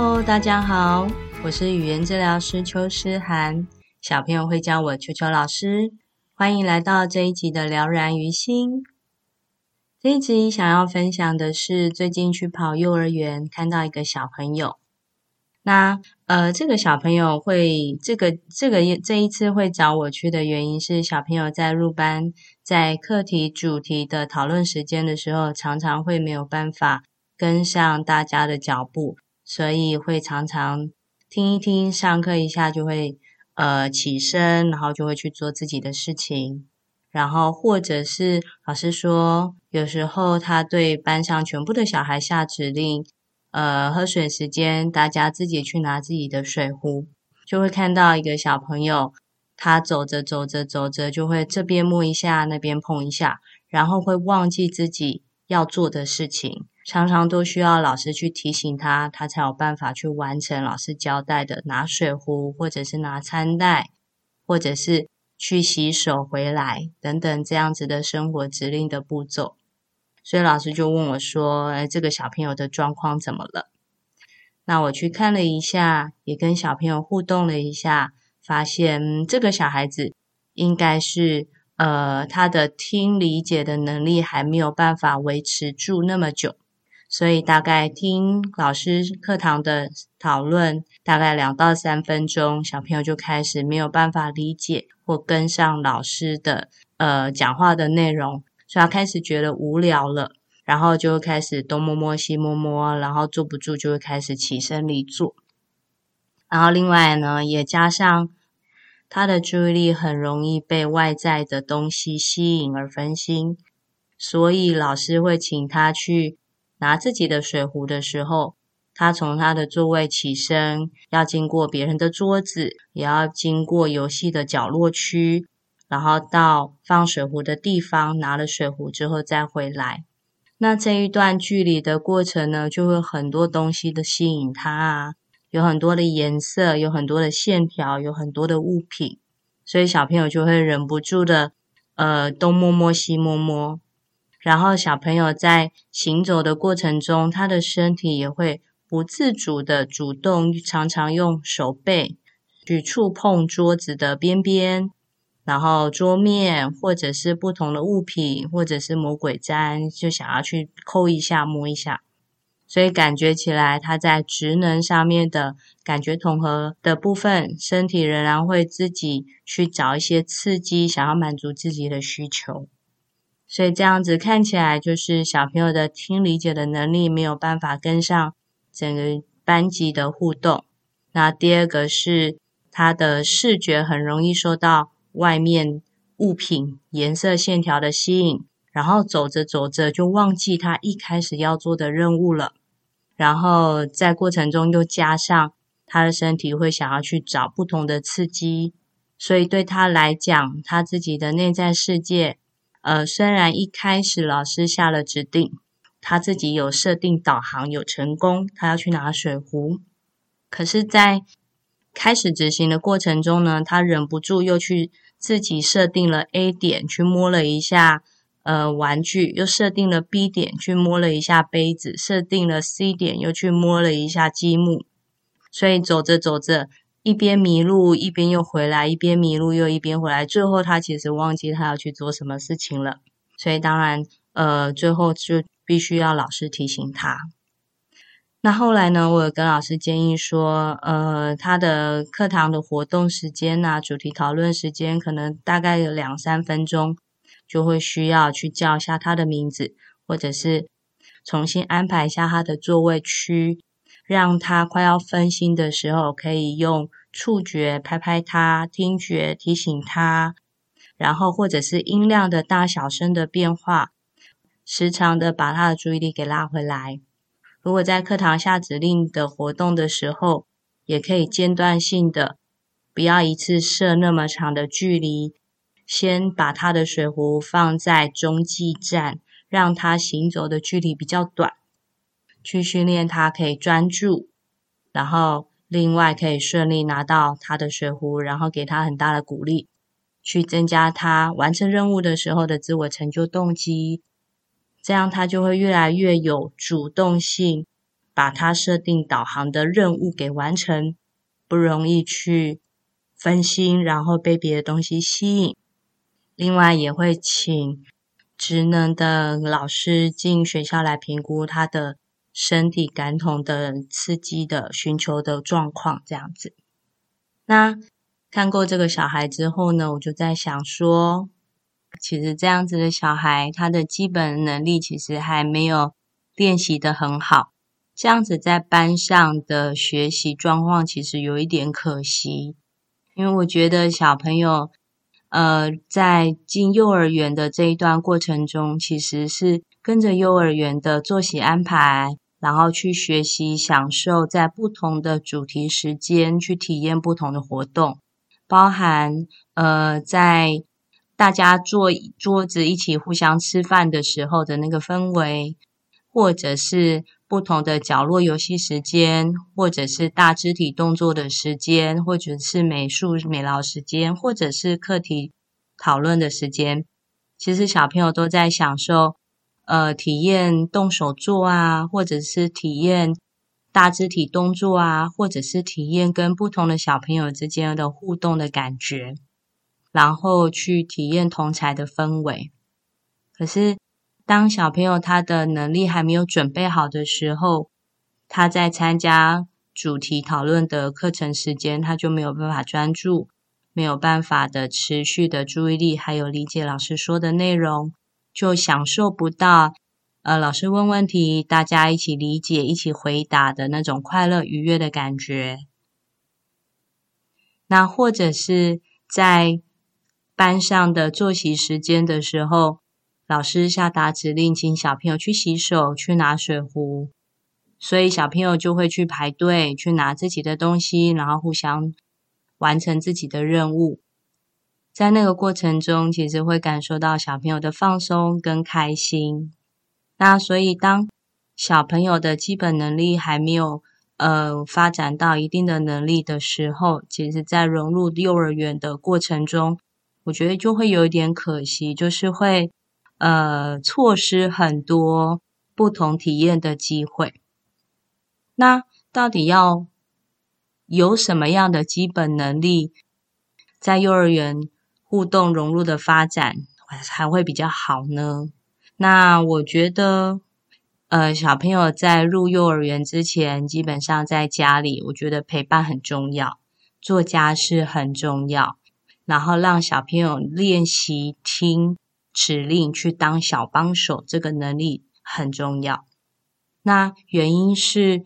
Hello，大家好，我是语言治疗师邱诗涵，小朋友会叫我邱邱老师。欢迎来到这一集的了然于心。这一集想要分享的是，最近去跑幼儿园，看到一个小朋友。那呃，这个小朋友会这个这个这一次会找我去的原因是，小朋友在入班，在课题主题的讨论时间的时候，常常会没有办法跟上大家的脚步。所以会常常听一听，上课一下就会呃起身，然后就会去做自己的事情，然后或者是老师说，有时候他对班上全部的小孩下指令，呃，喝水时间大家自己去拿自己的水壶，就会看到一个小朋友，他走着走着走着就会这边摸一下，那边碰一下，然后会忘记自己要做的事情。常常都需要老师去提醒他，他才有办法去完成老师交代的拿水壶，或者是拿餐袋，或者是去洗手回来等等这样子的生活指令的步骤。所以老师就问我说：“哎，这个小朋友的状况怎么了？”那我去看了一下，也跟小朋友互动了一下，发现这个小孩子应该是呃，他的听理解的能力还没有办法维持住那么久。所以大概听老师课堂的讨论，大概两到三分钟，小朋友就开始没有办法理解或跟上老师的呃讲话的内容，所以他开始觉得无聊了，然后就开始东摸摸西摸摸，然后坐不住就会开始起身离座。然后另外呢，也加上他的注意力很容易被外在的东西吸引而分心，所以老师会请他去。拿自己的水壶的时候，他从他的座位起身，要经过别人的桌子，也要经过游戏的角落区，然后到放水壶的地方，拿了水壶之后再回来。那这一段距离的过程呢，就会很多东西的吸引他啊，有很多的颜色，有很多的线条，有很多的物品，所以小朋友就会忍不住的，呃，东摸摸西摸摸。然后小朋友在行走的过程中，他的身体也会不自主的主动，常常用手背去触碰桌子的边边，然后桌面或者是不同的物品，或者是魔鬼毡，就想要去抠一下、摸一下。所以感觉起来，他在职能上面的感觉统合的部分，身体仍然会自己去找一些刺激，想要满足自己的需求。所以这样子看起来，就是小朋友的听理解的能力没有办法跟上整个班级的互动。那第二个是他的视觉很容易受到外面物品、颜色、线条的吸引，然后走着走着就忘记他一开始要做的任务了。然后在过程中又加上他的身体会想要去找不同的刺激，所以对他来讲，他自己的内在世界。呃，虽然一开始老师下了指令，他自己有设定导航有成功，他要去拿水壶，可是，在开始执行的过程中呢，他忍不住又去自己设定了 A 点去摸了一下呃玩具，又设定了 B 点去摸了一下杯子，设定了 C 点又去摸了一下积木，所以走着走着。一边迷路，一边又回来；一边迷路，又一边回来。最后，他其实忘记他要去做什么事情了。所以，当然，呃，最后就必须要老师提醒他。那后来呢，我有跟老师建议说，呃，他的课堂的活动时间啊，主题讨论时间，可能大概有两三分钟，就会需要去叫一下他的名字，或者是重新安排一下他的座位区。让他快要分心的时候，可以用触觉拍拍他，听觉提醒他，然后或者是音量的大小声的变化，时常的把他的注意力给拉回来。如果在课堂下指令的活动的时候，也可以间断性的，不要一次设那么长的距离，先把他的水壶放在中继站，让他行走的距离比较短，去训练他可以专注，然后另外可以顺利拿到他的水壶，然后给他很大的鼓励，去增加他完成任务的时候的自我成就动机。这样他就会越来越有主动性，把他设定导航的任务给完成，不容易去分心，然后被别的东西吸引。另外也会请职能的老师进学校来评估他的身体感统的刺激的寻求的状况，这样子。那看过这个小孩之后呢，我就在想说。其实这样子的小孩，他的基本能力其实还没有练习得很好。这样子在班上的学习状况，其实有一点可惜。因为我觉得小朋友，呃，在进幼儿园的这一段过程中，其实是跟着幼儿园的作息安排，然后去学习、享受在不同的主题时间去体验不同的活动，包含呃在。大家坐桌子一起互相吃饭的时候的那个氛围，或者是不同的角落游戏时间，或者是大肢体动作的时间，或者是美术美劳时间，或者是课题讨论的时间，其实小朋友都在享受，呃，体验动手做啊，或者是体验大肢体动作啊，或者是体验跟不同的小朋友之间的互动的感觉。然后去体验同侪的氛围，可是当小朋友他的能力还没有准备好的时候，他在参加主题讨论的课程时间，他就没有办法专注，没有办法的持续的注意力，还有理解老师说的内容，就享受不到呃老师问问题，大家一起理解、一起回答的那种快乐愉悦的感觉。那或者是在班上的作息时间的时候，老师下达指令，请小朋友去洗手、去拿水壶，所以小朋友就会去排队去拿自己的东西，然后互相完成自己的任务。在那个过程中，其实会感受到小朋友的放松跟开心。那所以，当小朋友的基本能力还没有呃发展到一定的能力的时候，其实在融入幼儿园的过程中，我觉得就会有一点可惜，就是会呃错失很多不同体验的机会。那到底要有什么样的基本能力，在幼儿园互动融入的发展才会比较好呢？那我觉得，呃，小朋友在入幼儿园之前，基本上在家里，我觉得陪伴很重要，做家事很重要。然后让小朋友练习听指令，去当小帮手，这个能力很重要。那原因是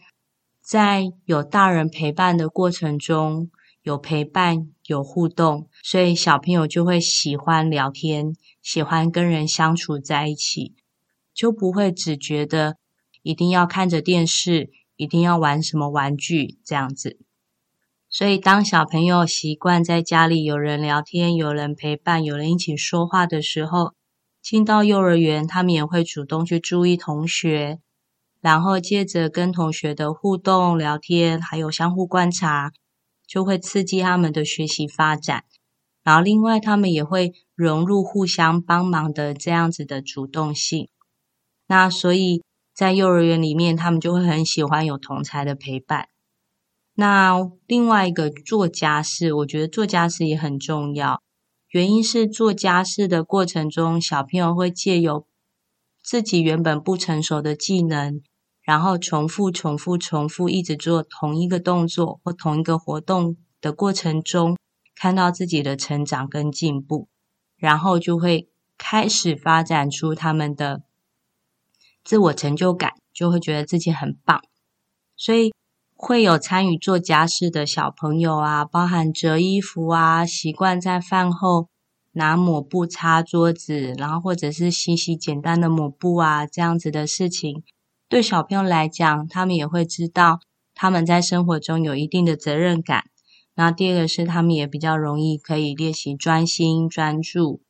在有大人陪伴的过程中，有陪伴，有互动，所以小朋友就会喜欢聊天，喜欢跟人相处在一起，就不会只觉得一定要看着电视，一定要玩什么玩具这样子。所以，当小朋友习惯在家里有人聊天、有人陪伴、有人一起说话的时候，进到幼儿园，他们也会主动去注意同学，然后借着跟同学的互动、聊天，还有相互观察，就会刺激他们的学习发展。然后，另外，他们也会融入互相帮忙的这样子的主动性。那所以在幼儿园里面，他们就会很喜欢有同侪的陪伴。那另外一个做家事，我觉得做家事也很重要。原因是做家事的过程中，小朋友会借由自己原本不成熟的技能，然后重复、重复、重复，一直做同一个动作或同一个活动的过程中，看到自己的成长跟进步，然后就会开始发展出他们的自我成就感，就会觉得自己很棒，所以。会有参与做家事的小朋友啊，包含折衣服啊，习惯在饭后拿抹布擦桌子，然后或者是洗洗简单的抹布啊，这样子的事情，对小朋友来讲，他们也会知道他们在生活中有一定的责任感。那第二个是，他们也比较容易可以练习专心专注。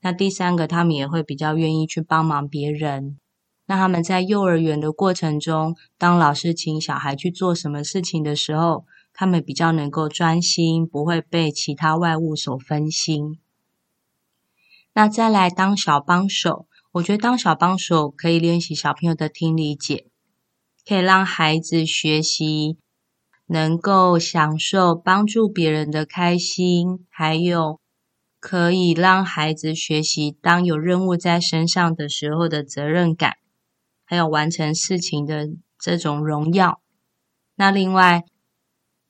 那第三个，他们也会比较愿意去帮忙别人。那他们在幼儿园的过程中，当老师请小孩去做什么事情的时候，他们比较能够专心，不会被其他外物所分心。那再来当小帮手，我觉得当小帮手可以练习小朋友的听理解，可以让孩子学习。能够享受帮助别人的开心，还有可以让孩子学习当有任务在身上的时候的责任感，还有完成事情的这种荣耀。那另外，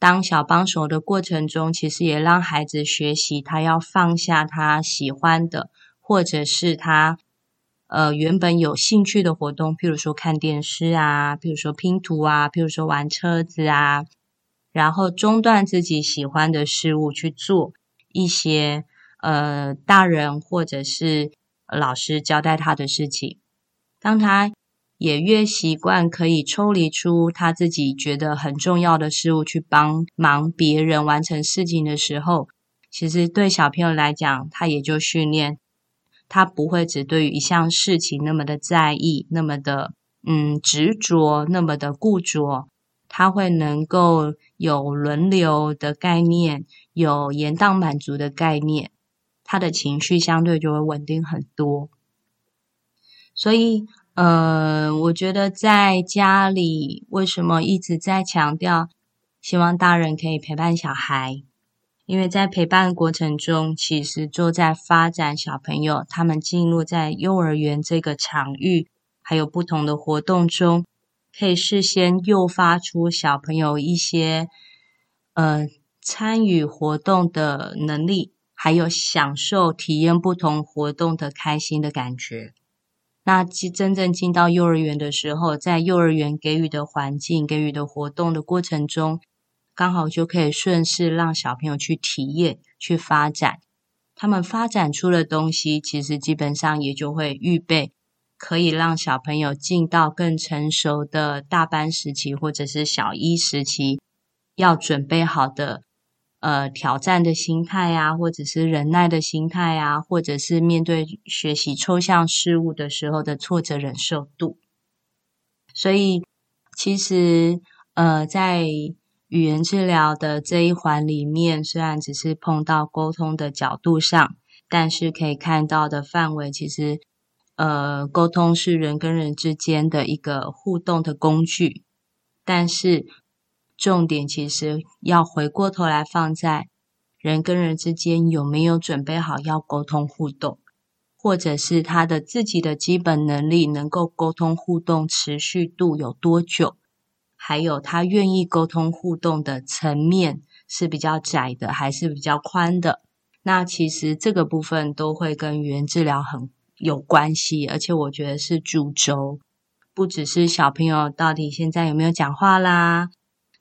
当小帮手的过程中，其实也让孩子学习他要放下他喜欢的，或者是他呃原本有兴趣的活动，譬如说看电视啊，譬如说拼图啊，譬如说玩车子啊。然后中断自己喜欢的事物，去做一些呃大人或者是老师交代他的事情。当他也越习惯可以抽离出他自己觉得很重要的事物，去帮忙别人完成事情的时候，其实对小朋友来讲，他也就训练他不会只对于一项事情那么的在意，那么的嗯执着，那么的固着。他会能够有轮流的概念，有延宕满足的概念，他的情绪相对就会稳定很多。所以，呃，我觉得在家里为什么一直在强调，希望大人可以陪伴小孩，因为在陪伴过程中，其实就在发展小朋友他们进入在幼儿园这个场域，还有不同的活动中。可以事先诱发出小朋友一些呃参与活动的能力，还有享受体验不同活动的开心的感觉。那真正进到幼儿园的时候，在幼儿园给予的环境、给予的活动的过程中，刚好就可以顺势让小朋友去体验、去发展。他们发展出的东西，其实基本上也就会预备。可以让小朋友进到更成熟的大班时期，或者是小一时期，要准备好的，呃，挑战的心态啊，或者是忍耐的心态啊，或者是面对学习抽象事物的时候的挫折忍受度。所以，其实，呃，在语言治疗的这一环里面，虽然只是碰到沟通的角度上，但是可以看到的范围其实。呃，沟通是人跟人之间的一个互动的工具，但是重点其实要回过头来放在人跟人之间有没有准备好要沟通互动，或者是他的自己的基本能力能够沟通互动持续度有多久，还有他愿意沟通互动的层面是比较窄的还是比较宽的，那其实这个部分都会跟语言治疗很。有关系，而且我觉得是主轴，不只是小朋友到底现在有没有讲话啦，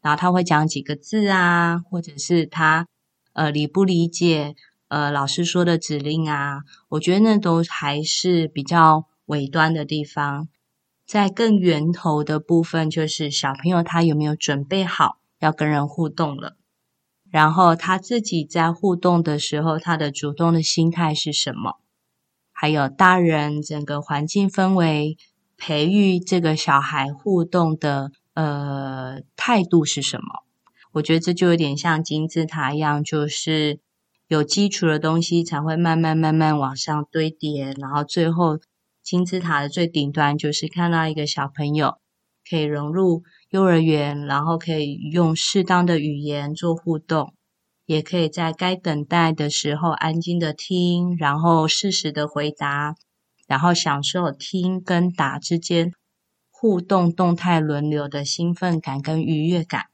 然后他会讲几个字啊，或者是他呃理不理解呃老师说的指令啊，我觉得那都还是比较尾端的地方，在更源头的部分，就是小朋友他有没有准备好要跟人互动了，然后他自己在互动的时候，他的主动的心态是什么？还有大人整个环境氛围，培育这个小孩互动的呃态度是什么？我觉得这就有点像金字塔一样，就是有基础的东西才会慢慢慢慢往上堆叠，然后最后金字塔的最顶端就是看到一个小朋友可以融入幼儿园，然后可以用适当的语言做互动。也可以在该等待的时候安静的听，然后适时的回答，然后享受听跟答之间互动动态轮流的兴奋感跟愉悦感。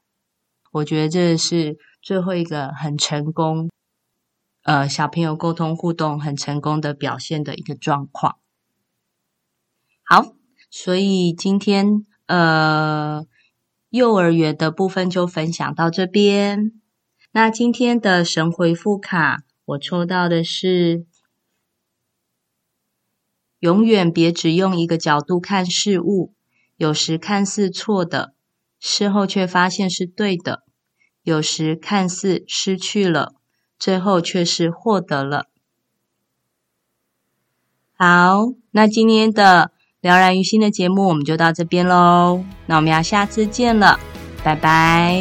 我觉得这是最后一个很成功，呃，小朋友沟通互动很成功的表现的一个状况。好，所以今天呃幼儿园的部分就分享到这边。那今天的神回复卡，我抽到的是：永远别只用一个角度看事物，有时看似错的，事后却发现是对的；有时看似失去了，最后却是获得了。好，那今天的疗燃于心的节目我们就到这边喽。那我们要下次见了，拜拜。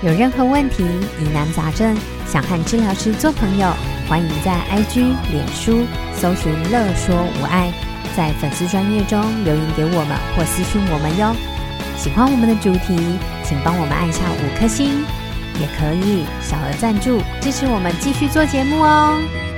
有任何问题、疑难杂症，想和治疗师做朋友，欢迎在 IG、脸书搜寻“乐说无碍”，在粉丝专页中留言给我们或私讯我们哟。喜欢我们的主题，请帮我们按下五颗星，也可以小额赞助支持我们继续做节目哦。